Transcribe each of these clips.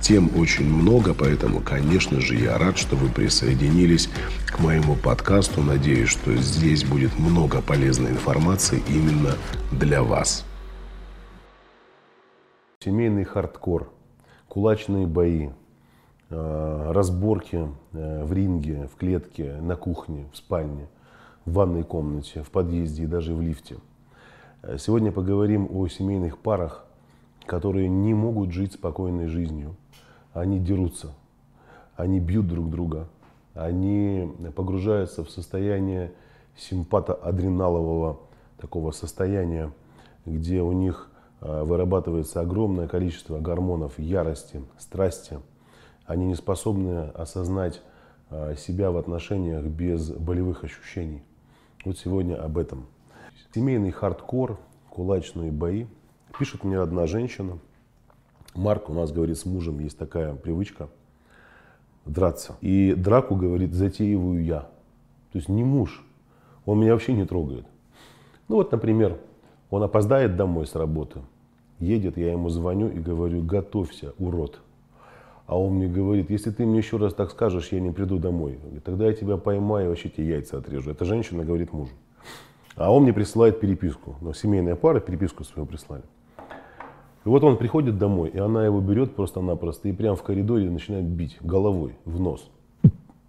Тем очень много, поэтому, конечно же, я рад, что вы присоединились к моему подкасту. Надеюсь, что здесь будет много полезной информации именно для вас. Семейный хардкор, кулачные бои, э, разборки э, в ринге, в клетке, на кухне, в спальне, в ванной комнате, в подъезде и даже в лифте. Э, сегодня поговорим о семейных парах, которые не могут жить спокойной жизнью. Они дерутся, они бьют друг друга, они погружаются в состояние симпатоадреналового такого состояния, где у них э, вырабатывается огромное количество гормонов ярости, страсти. Они не способны осознать э, себя в отношениях без болевых ощущений. Вот сегодня об этом. Семейный хардкор, кулачные бои. Пишет мне одна женщина. Марк у нас говорит с мужем, есть такая привычка драться. И драку, говорит, затеиваю я. То есть не муж. Он меня вообще не трогает. Ну вот, например, он опоздает домой с работы, едет, я ему звоню и говорю, готовься, урод. А он мне говорит, если ты мне еще раз так скажешь, я не приду домой. Тогда я тебя поймаю и вообще тебе яйца отрежу. Эта женщина говорит мужу. А он мне присылает переписку. Но семейная пара переписку свою прислали. И вот он приходит домой, и она его берет просто-напросто и прямо в коридоре начинает бить головой в нос.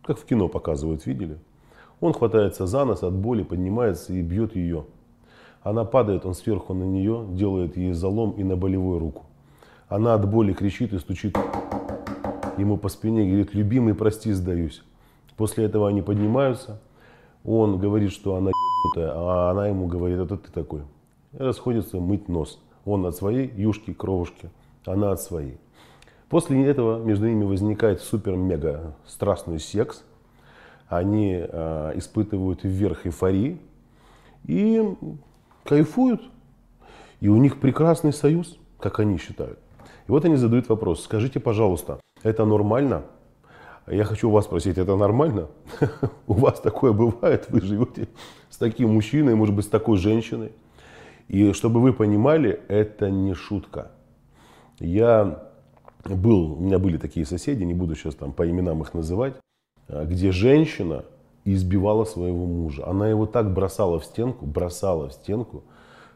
Как в кино показывают, видели? Он хватается за нос от боли, поднимается и бьет ее. Она падает, он сверху на нее, делает ей залом и на болевую руку. Она от боли кричит и стучит ему по спине, говорит, любимый, прости, сдаюсь. После этого они поднимаются, он говорит, что она ебнутая, а она ему говорит, это ты такой. И расходятся мыть нос. Он от своей юшки, кровушки, она от своей. После этого между ними возникает супер-мега страстный секс. Они э, испытывают вверх эйфории. И кайфуют, и у них прекрасный союз, как они считают. И вот они задают вопрос, скажите, пожалуйста, это нормально? Я хочу вас спросить, это нормально? У вас такое бывает? Вы живете с таким мужчиной, может быть, с такой женщиной? И чтобы вы понимали, это не шутка. Я был, у меня были такие соседи, не буду сейчас там по именам их называть, где женщина избивала своего мужа. Она его так бросала в стенку, бросала в стенку,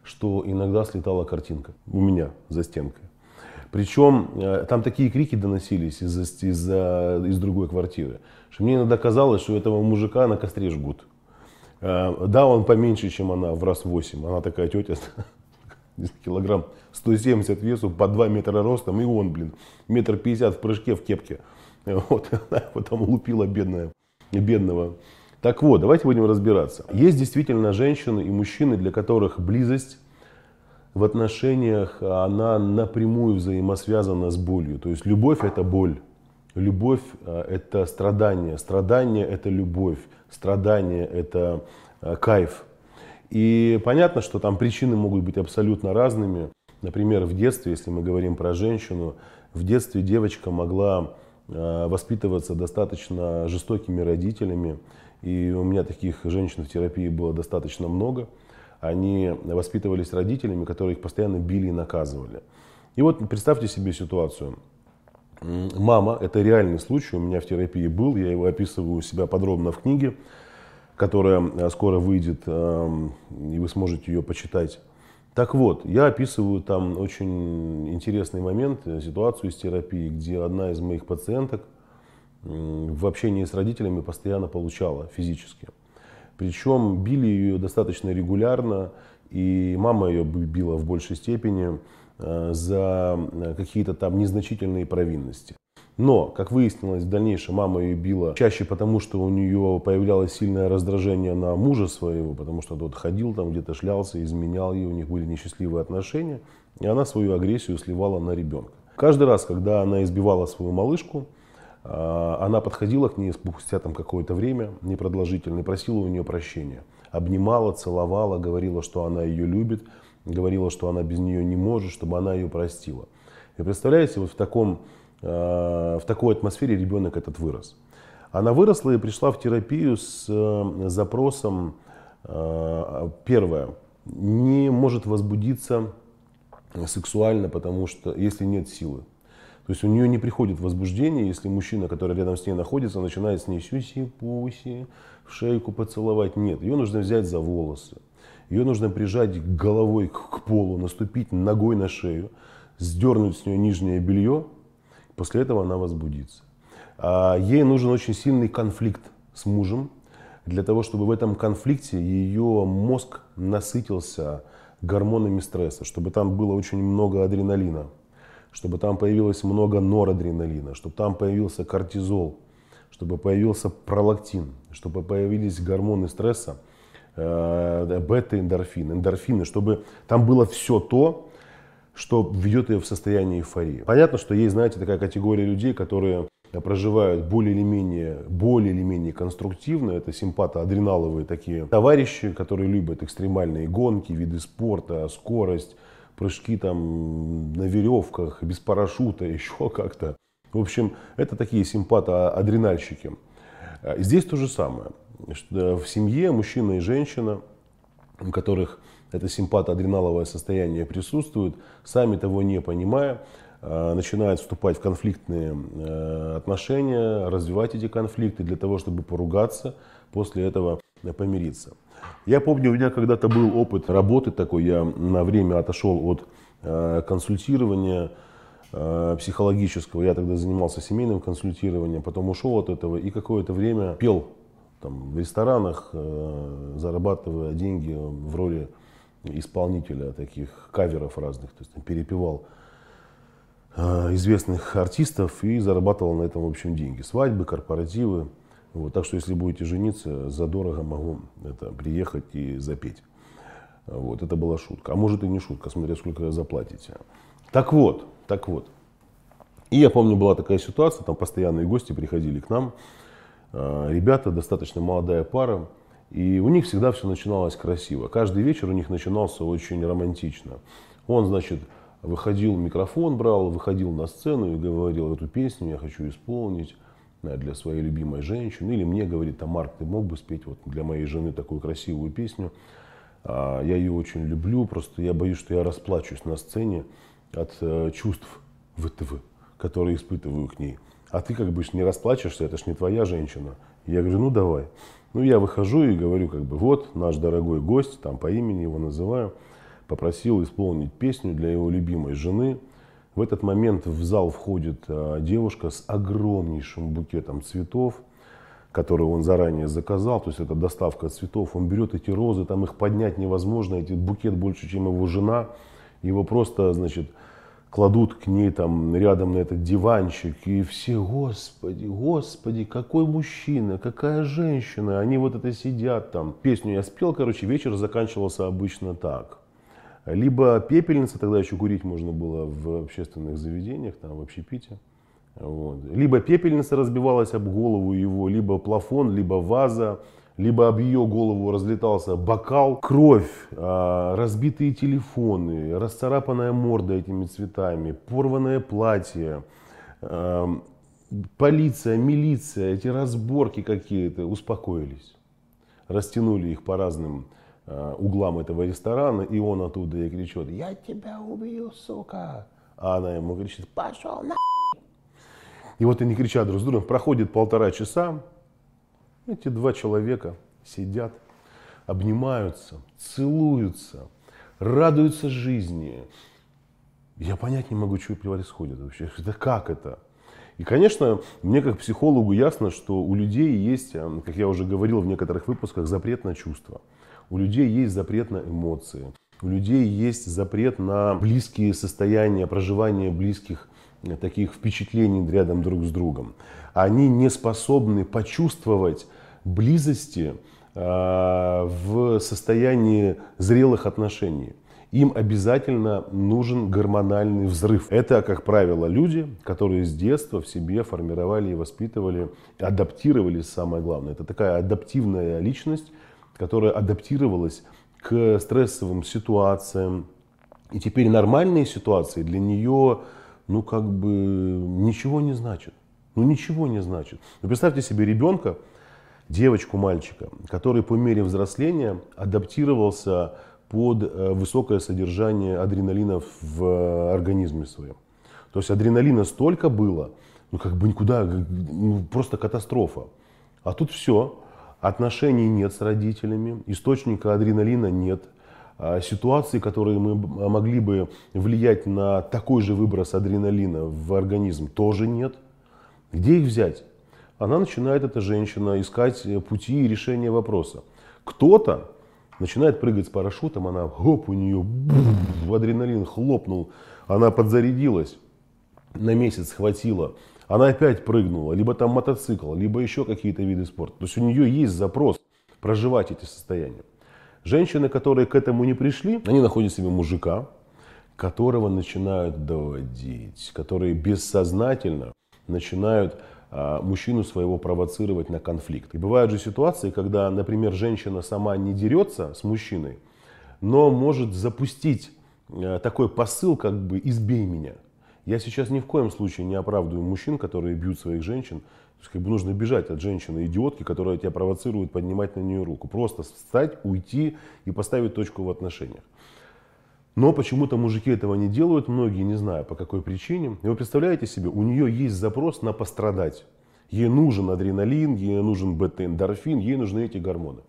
что иногда слетала картинка у меня за стенкой. Причем э, там такие крики доносились из, из, из, из другой квартиры, что мне иногда казалось, что этого мужика на костре жгут. Э, да, он поменьше, чем она, в раз 8. Она такая тетя, килограмм 170 весу, по 2 метра ростом, и он, блин, метр пятьдесят в прыжке, в кепке. Вот, она его там лупила бедная бедного. Так вот, давайте будем разбираться. Есть действительно женщины и мужчины, для которых близость в отношениях, она напрямую взаимосвязана с болью. То есть любовь это боль. Любовь э, это страдание. Страдание это любовь. Страдание это э, кайф. И понятно, что там причины могут быть абсолютно разными. Например, в детстве, если мы говорим про женщину, в детстве девочка могла Э, воспитываться достаточно жестокими родителями. И у меня таких женщин в терапии было достаточно много. Они воспитывались родителями, которые их постоянно били и наказывали. И вот представьте себе ситуацию. Мама, это реальный случай, у меня в терапии был, я его описываю у себя подробно в книге, которая э, скоро выйдет, эм, и вы сможете ее почитать. Так вот, я описываю там очень интересный момент, э, ситуацию из терапии, где одна из моих пациенток в общении с родителями постоянно получала физически. Причем били ее достаточно регулярно, и мама ее била в большей степени за э, какие-то там незначительные провинности. Но, как выяснилось, в дальнейшем мама ее била чаще потому, что у нее появлялось сильное раздражение на мужа своего, потому что тот ходил там где-то, шлялся, изменял ее, у них были несчастливые отношения, и она свою агрессию сливала на ребенка. Каждый раз, когда она избивала свою малышку, а, она подходила к ней спустя там какое-то время непродолжительное, просила у нее прощения. Обнимала, целовала, говорила, что она ее любит, говорила, что она без нее не может, чтобы она ее простила. И представляете, вот в таком Э, в такой атмосфере ребенок этот вырос. Она выросла и пришла в терапию с э, запросом, э, первое, не может возбудиться сексуально, потому что если нет силы. То есть у нее не приходит возбуждение, если мужчина, который рядом с ней находится, начинает с ней сюси-пуси, в шейку поцеловать. Нет, ее нужно взять за волосы. Ее нужно прижать головой к полу, наступить ногой на шею, сдернуть с нее нижнее белье После этого она возбудится. А ей нужен очень сильный конфликт с мужем, для того, чтобы в этом конфликте ее мозг насытился гормонами стресса, чтобы там было очень много адреналина, чтобы там появилось много норадреналина, чтобы там появился кортизол, чтобы появился пролактин, чтобы появились гормоны стресса, бета-эндорфин, эндорфины, чтобы там было все то, что ведет ее в состояние эйфории. Понятно, что есть, знаете, такая категория людей, которые проживают более или менее, более или менее конструктивно. Это симпатоадреналовые такие товарищи, которые любят экстремальные гонки, виды спорта, скорость, прыжки там на веревках, без парашюта, еще как-то. В общем, это такие симпатоадренальщики. Здесь то же самое. В семье мужчина и женщина, у которых это симпатоадреналовое состояние присутствует, сами того не понимая, э, начинают вступать в конфликтные э, отношения, развивать эти конфликты для того, чтобы поругаться, после этого помириться. Я помню, у меня когда-то был опыт работы такой, я на время отошел от э, консультирования психологического, я тогда занимался семейным консультированием, потом ушел от этого и какое-то время пел там, в ресторанах, зарабатывая деньги в роли исполнителя таких каверов разных, то есть там, перепевал э, известных артистов и зарабатывал на этом, в общем, деньги. Свадьбы, корпоративы. Вот, так что, если будете жениться, задорого могу это, приехать и запеть. Вот, это была шутка. А может и не шутка, смотря сколько заплатите. Так вот, так вот. И я помню, была такая ситуация, там постоянные гости приходили к нам. Э, ребята, достаточно молодая пара, и у них всегда все начиналось красиво. Каждый вечер у них начинался очень романтично. Он, значит, выходил, микрофон брал, выходил на сцену и говорил, эту песню я хочу исполнить для своей любимой женщины. Или мне говорит, Марк, ты мог бы спеть вот для моей жены такую красивую песню? А, я ее очень люблю, просто я боюсь, что я расплачусь на сцене от э, чувств ВТВ, которые испытываю к ней. А ты как бы не расплачешься, это ж не твоя женщина. Я говорю, ну давай. Ну, я выхожу и говорю, как бы, вот наш дорогой гость, там по имени его называю, попросил исполнить песню для его любимой жены. В этот момент в зал входит а, девушка с огромнейшим букетом цветов, который он заранее заказал, то есть это доставка цветов. Он берет эти розы, там их поднять невозможно, эти букет больше, чем его жена. Его просто, значит, кладут к ней там рядом на этот диванчик, и все, господи, господи, какой мужчина, какая женщина, они вот это сидят там. Песню я спел, короче, вечер заканчивался обычно так. Либо пепельница, тогда еще курить можно было в общественных заведениях, там в общепите. Вот. Либо пепельница разбивалась об голову его, либо плафон, либо ваза, либо об ее голову разлетался бокал, кровь, а, разбитые телефоны, расцарапанная морда этими цветами, порванное платье, а, полиция, милиция, эти разборки какие-то успокоились. Растянули их по разным а, углам этого ресторана, и он оттуда ей кричит, я тебя убью, сука. А она ему кричит, пошел на И вот они кричат друг с другом, проходит полтора часа, эти два человека сидят, обнимаются, целуются, радуются жизни. Я понять не могу, что происходит вообще. Это как это? И, конечно, мне как психологу ясно, что у людей есть, э, как я уже говорил в некоторых выпусках, запрет на чувства. У людей есть запрет на эмоции. У людей есть запрет на близкие состояния, проживание близких таких впечатлений рядом друг с другом. Они не способны почувствовать близости а, в состоянии зрелых отношений. Им обязательно нужен гормональный взрыв. Это, как правило, люди, которые с детства в себе формировали и воспитывали, адаптировались, самое главное. Это такая адаптивная личность, которая адаптировалась к стрессовым ситуациям. И теперь нормальные ситуации для нее, ну, как бы ничего не значат. Ну, ничего не значит. Ну, представьте себе ребенка, девочку, мальчика, который по мере взросления адаптировался под э, высокое содержание адреналина в организме своем. То есть адреналина столько было, ну как бы никуда, ну, просто катастрофа. А тут все, отношений нет с родителями, источника адреналина нет, а ситуации, которые мы могли бы влиять на такой же выброс адреналина в организм, тоже нет. Где их взять? Она начинает, эта женщина, искать пути и решения вопроса. Кто-то начинает прыгать с парашютом, она, хоп, у нее бух, адреналин хлопнул, она подзарядилась, на месяц хватило, она опять прыгнула, либо там мотоцикл, либо еще какие-то виды спорта. То есть у нее есть запрос проживать эти состояния. Женщины, которые к этому не пришли, они находят себе мужика, которого начинают доводить, которые бессознательно начинают мужчину своего провоцировать на конфликт. И бывают же ситуации, когда, например, женщина сама не дерется с мужчиной, но может запустить а, такой посыл, как бы «избей меня». Я сейчас ни в коем случае не оправдываю мужчин, которые бьют своих женщин. То есть, как бы нужно бежать от женщины-идиотки, которая тебя провоцирует поднимать на нее руку. Просто встать, уйти и поставить точку в отношениях. Но почему-то мужики этого не делают, многие не знаю по какой причине. И вы представляете себе, у нее есть запрос на пострадать. Ей нужен адреналин, ей нужен бета-эндорфин, ей нужны эти гормоны.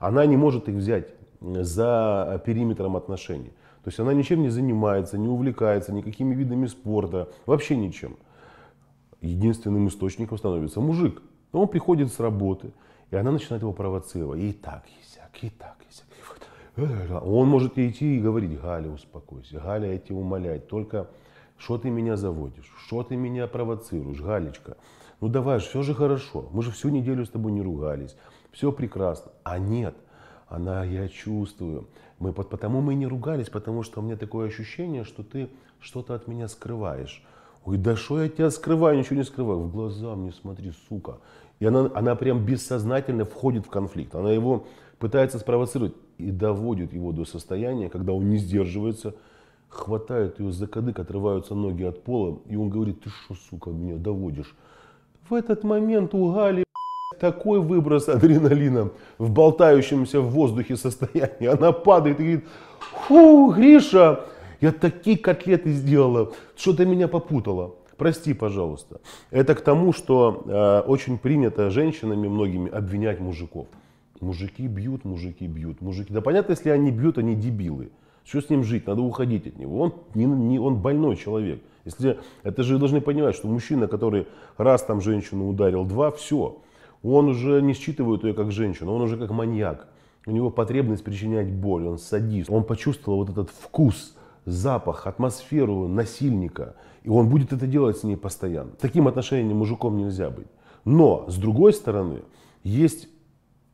Она не может их взять за периметром отношений. То есть она ничем не занимается, не увлекается никакими видами спорта, вообще ничем. Единственным источником становится мужик. Он приходит с работы, и она начинает его провоцировать. И так, и сяк, и так, и сяк. Он может идти и говорить, Галя, успокойся, Галя, я тебя умоляю, только что ты меня заводишь, что ты меня провоцируешь, Галечка, ну давай же, все же хорошо, мы же всю неделю с тобой не ругались, все прекрасно. А нет, она, я чувствую, мы, потому мы и не ругались, потому что у меня такое ощущение, что ты что-то от меня скрываешь. Ой, да что я тебя скрываю, ничего не скрываю. В глаза мне смотри, сука. И она, она прям бессознательно входит в конфликт. Она его пытается спровоцировать и доводит его до состояния, когда он не сдерживается, хватает ее за кадык, отрываются ноги от пола, и он говорит, ты что, сука, меня доводишь? В этот момент у Гали такой выброс адреналина в болтающемся в воздухе состоянии. Она падает и говорит, фу, Гриша, я такие котлеты сделала, что ты меня попутала. Прости, пожалуйста. Это к тому, что э, очень принято женщинами многими обвинять мужиков. Мужики бьют, мужики бьют, мужики. Да понятно, если они бьют, они дебилы. Что с ним жить? Надо уходить от него. Он, не, не, он больной человек. Если, это же должны понимать, что мужчина, который раз там женщину ударил, два, все. Он уже не считывает ее как женщину, он уже как маньяк. У него потребность причинять боль, он садист. Он почувствовал вот этот вкус, запах, атмосферу насильника. И он будет это делать с ней постоянно. Таким отношением мужиком нельзя быть. Но, с другой стороны, есть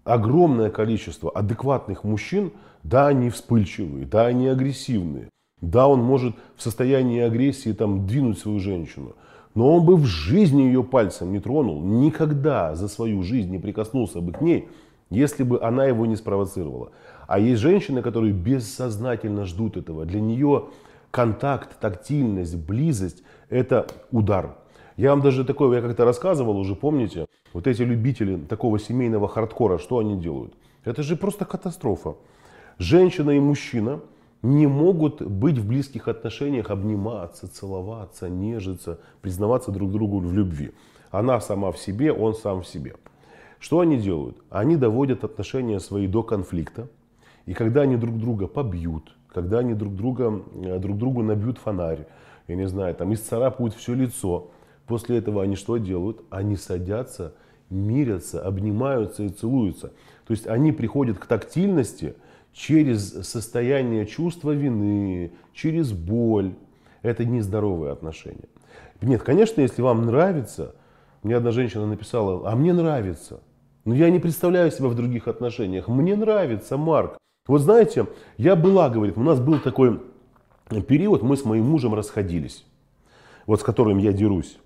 огромное количество адекватных мужчин, да, они вспыльчивые, да, они агрессивные, да, он может в состоянии агрессии там двинуть свою женщину, но он бы в жизни ее пальцем не тронул, никогда за свою жизнь не прикоснулся бы к ней, если бы она его не спровоцировала. А есть женщины, которые бессознательно ждут этого. Для нее контакт, тактильность, близость – это удар. Я вам даже такое, я как-то рассказывал уже, помните, вот эти любители такого семейного хардкора, что они делают? Это же просто катастрофа. Женщина и мужчина не могут быть в близких отношениях, обниматься, целоваться, нежиться, признаваться друг другу в любви. Она сама в себе, он сам в себе. Что они делают? Они доводят отношения свои до конфликта. И когда они друг друга побьют, когда они друг, друга, э, друг другу набьют фонарь, я не знаю, там исцарапают все лицо, После этого они что делают? Они садятся, мирятся, обнимаются и целуются. То есть они приходят к тактильности через состояние чувства вины, через боль. Это нездоровые отношения. Нет, конечно, если вам нравится, мне одна женщина написала, а мне нравится. Но я не представляю себя в других отношениях. Мне нравится, Марк. Вот знаете, я была, говорит, у нас был такой период, мы с моим мужем расходились, вот с которым я дерусь.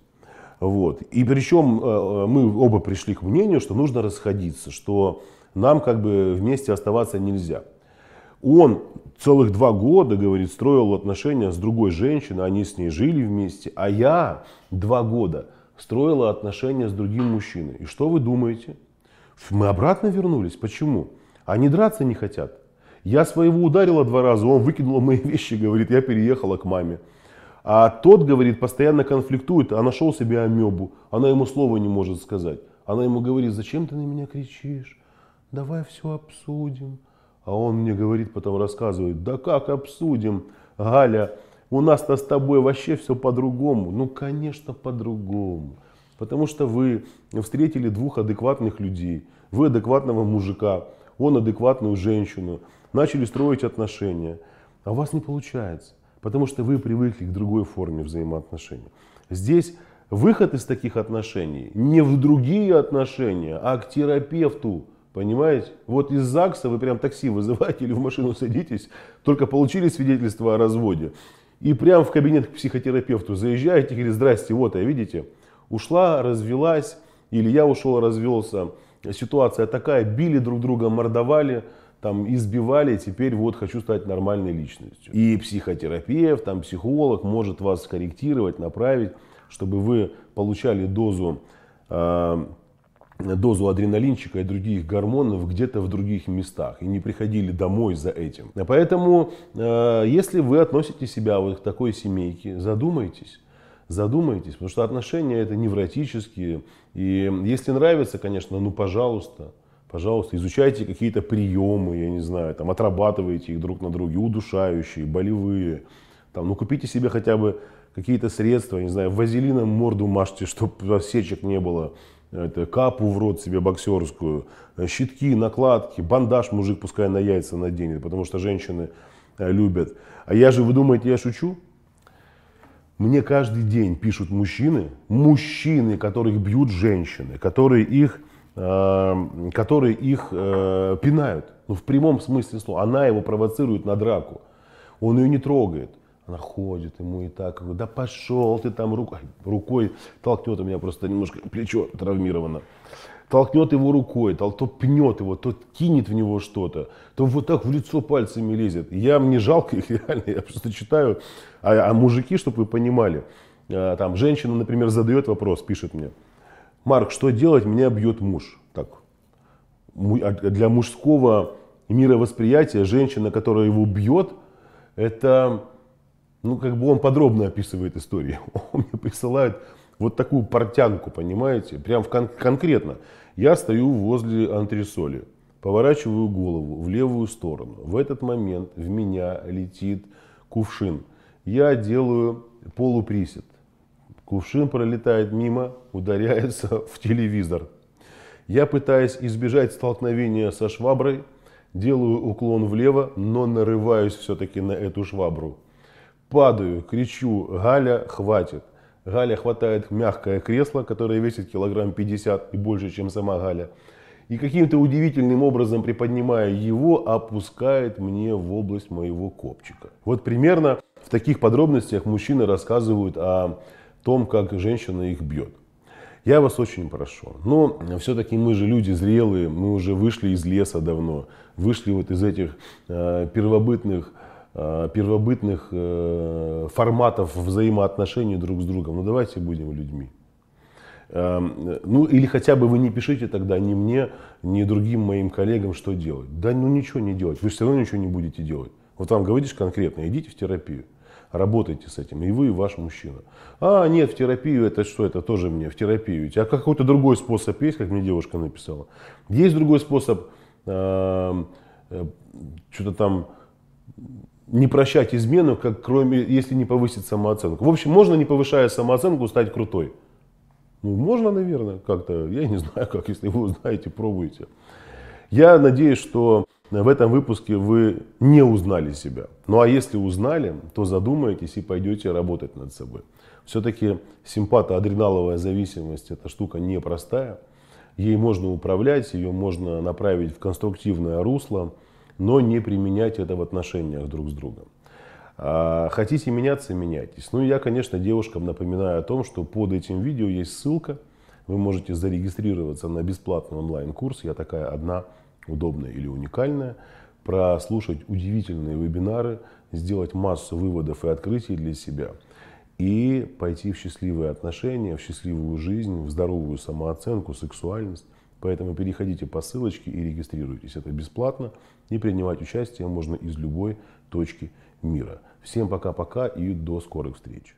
Вот. И причем э, э, мы оба пришли к мнению, что нужно расходиться, что нам как бы вместе оставаться нельзя. Он целых два года, говорит, строил отношения с другой женщиной, они с ней жили вместе, а я два года строила отношения с другим мужчиной. И что вы думаете? Мы обратно вернулись. Почему? Они драться не хотят. Я своего ударила два раза, он выкинул мои вещи, говорит, я переехала к маме. А тот, говорит, постоянно конфликтует, а нашел себе амебу. Она ему слова не может сказать. Она ему говорит, зачем ты на меня кричишь? Давай все обсудим. А он мне говорит, потом рассказывает, да как обсудим, Галя, у нас-то с тобой вообще все по-другому. Ну, конечно, по-другому. Потому что вы встретили двух адекватных людей. Вы адекватного мужика, он адекватную женщину. Начали строить отношения. А у вас не получается. Потому что вы привыкли к другой форме взаимоотношений. Здесь выход из таких отношений не в другие отношения, а к терапевту. Понимаете? Вот из ЗАГСа вы прям такси вызываете или в машину садитесь, только получили свидетельство о разводе. И прям в кабинет к психотерапевту заезжаете и говорите, здрасте, вот, а видите, ушла, развелась, или я ушел, развелся. Ситуация такая, били друг друга, мордовали, там, избивали, теперь вот хочу стать нормальной личностью. И психотерапевт, там, психолог может вас скорректировать, направить, чтобы вы получали дозу э, дозу адреналинчика и других гормонов где-то в других местах и не приходили домой за этим. Поэтому, э, если вы относите себя вот к такой семейке, задумайтесь. Задумайтесь, потому что отношения это невротические. И если нравится, конечно, ну пожалуйста, пожалуйста, изучайте какие-то приемы, я не знаю, там, отрабатывайте их друг на друге, удушающие, болевые. Там, ну купите себе хотя бы какие-то средства, не знаю, вазелином морду мажьте, чтобы осечек не было это, капу в рот себе боксерскую, э, щитки, накладки, бандаж мужик пускай на яйца наденет, потому что женщины э, любят. А я же, вы думаете, я шучу? Мне каждый день пишут мужчины, мужчины, которых бьют женщины, которые их, которые их э, пинают. Ну, в прямом смысле слова. Она его провоцирует на драку. Он ее не трогает. Она ходит ему и так, да пошел ты там рукой, рукой толкнет у меня просто немножко плечо травмировано. Толкнет его рукой, то, то пнет его, то кинет в него что-то, то вот так в лицо пальцами лезет. Я, мне жалко их реально, я просто читаю. А, а мужики, чтобы вы понимали, а, там женщина, например, задает вопрос, пишет мне, Марк, что делать, меня бьет муж. Так, а для мужского мировосприятия женщина, которая его бьет, это ну, как бы он подробно описывает историю. Он мне присылает вот такую портянку, понимаете, прям в кон- конкретно. Я стою возле антресоли, поворачиваю голову в левую сторону. В этот момент в меня летит кувшин. Я делаю полуприсед. Кувшин пролетает мимо, ударяется в телевизор. Я пытаюсь избежать столкновения со шваброй, делаю уклон влево, но нарываюсь все-таки на эту швабру. Падаю, кричу, Галя, хватит. Галя хватает мягкое кресло, которое весит килограмм 50 и больше, чем сама Галя. И каким-то удивительным образом, приподнимая его, опускает мне в область моего копчика. Вот примерно в таких подробностях мужчины рассказывают о том, как женщина их бьет. Я вас очень прошу. Но все-таки мы же люди зрелые, мы уже вышли из леса давно, вышли вот из этих э, первобытных Э, первобытных э, форматов взаимоотношений друг с другом. Ну давайте будем людьми. Эм, ну или хотя бы вы не пишите тогда ни мне, ни другим моим коллегам, что делать. Да ну ничего не делать, вы все равно ничего не будете делать. Вот вам говоришь конкретно, идите в терапию, работайте с этим, и вы, и ваш мужчина. А, нет, в терапию, это что, это тоже мне, в терапию. А какой-то другой способ есть, как мне девушка написала? Есть другой способ, эм, э, что-то там не прощать измену, как кроме, если не повысить самооценку. В общем, можно, не повышая самооценку, стать крутой. Ну, можно, наверное, как-то, я не знаю, как, если вы узнаете, пробуйте. Я надеюсь, что в этом выпуске вы не узнали себя. Ну а если узнали, то задумаетесь и пойдете работать над собой. Все-таки симпатоадреналовая зависимость – это штука непростая. Ей можно управлять, ее можно направить в конструктивное русло, но не применять это в отношениях друг с другом. А, хотите меняться – меняйтесь. Ну, я, конечно, девушкам напоминаю о том, что под этим видео есть ссылка. Вы можете зарегистрироваться на бесплатный онлайн-курс. Я такая одна, удобная или уникальная. Прослушать удивительные вебинары, сделать массу выводов и открытий для себя. И пойти в счастливые отношения, в счастливую жизнь, в здоровую самооценку, сексуальность. Поэтому переходите по ссылочке и регистрируйтесь. Это бесплатно. И принимать участие можно из любой точки мира. Всем пока-пока и до скорых встреч.